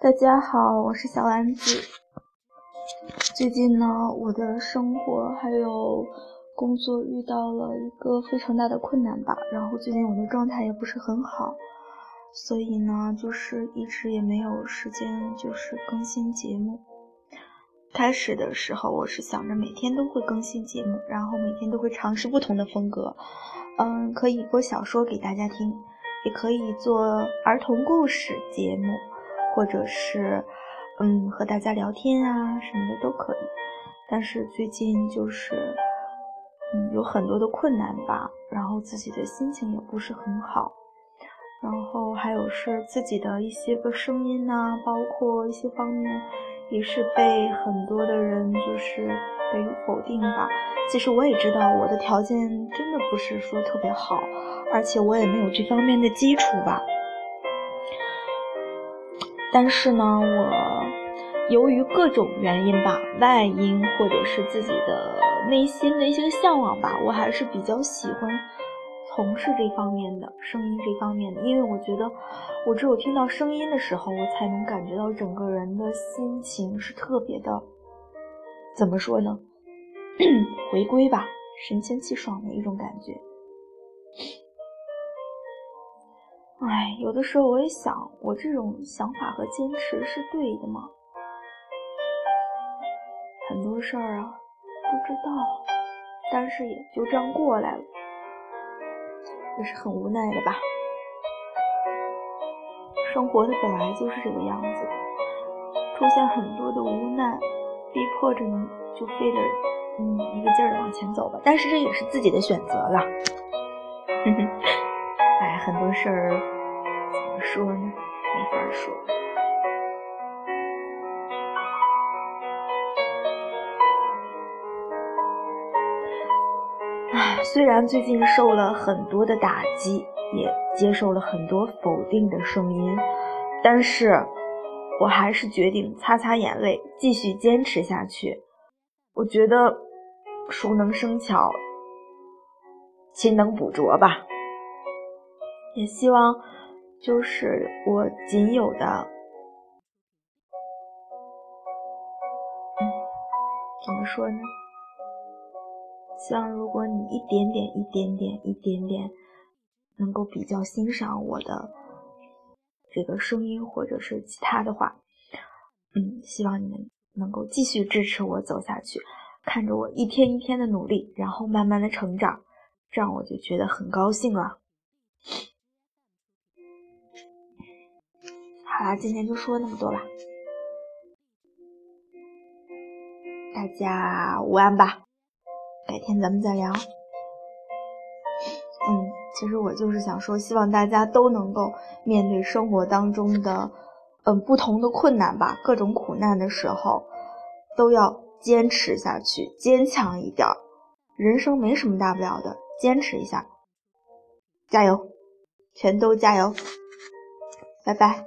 大家好，我是小丸子。最近呢，我的生活还有工作遇到了一个非常大的困难吧，然后最近我的状态也不是很好，所以呢，就是一直也没有时间就是更新节目。开始的时候，我是想着每天都会更新节目，然后每天都会尝试不同的风格，嗯，可以播小说给大家听，也可以做儿童故事节目。或者是，嗯，和大家聊天啊什么的都可以，但是最近就是，嗯，有很多的困难吧，然后自己的心情也不是很好，然后还有是自己的一些个声音呐，包括一些方面，也是被很多的人就是给否定吧。其实我也知道我的条件真的不是说特别好，而且我也没有这方面的基础吧。但是呢，我由于各种原因吧，外因或者是自己的内心的一些向往吧，我还是比较喜欢从事这方面的声音这方面的，因为我觉得我只有听到声音的时候，我才能感觉到整个人的心情是特别的，怎么说呢？回归吧，神清气爽的一种感觉。哎，有的时候我也想，我这种想法和坚持是对的吗？很多事儿啊，不知道，但是也就这样过来了，也是很无奈的吧。生活的本来就是这个样子，出现很多的无奈，逼迫着你就非得嗯一个劲儿的往前走吧。但是这也是自己的选择了。哼哼，很多事儿怎么。说呢，没法说。唉，虽然最近受了很多的打击，也接受了很多否定的声音，但是我还是决定擦擦眼泪，继续坚持下去。我觉得熟能生巧，勤能补拙吧。也希望。就是我仅有的，怎么说呢？希望如果你一点点、一点点、一点点，能够比较欣赏我的这个声音，或者是其他的话，嗯，希望你们能够继续支持我走下去，看着我一天一天的努力，然后慢慢的成长，这样我就觉得很高兴了。好啦，今天就说那么多吧，大家午安吧，改天咱们再聊。嗯，其实我就是想说，希望大家都能够面对生活当中的嗯不同的困难吧，各种苦难的时候，都要坚持下去，坚强一点儿。人生没什么大不了的，坚持一下，加油，全都加油，拜拜。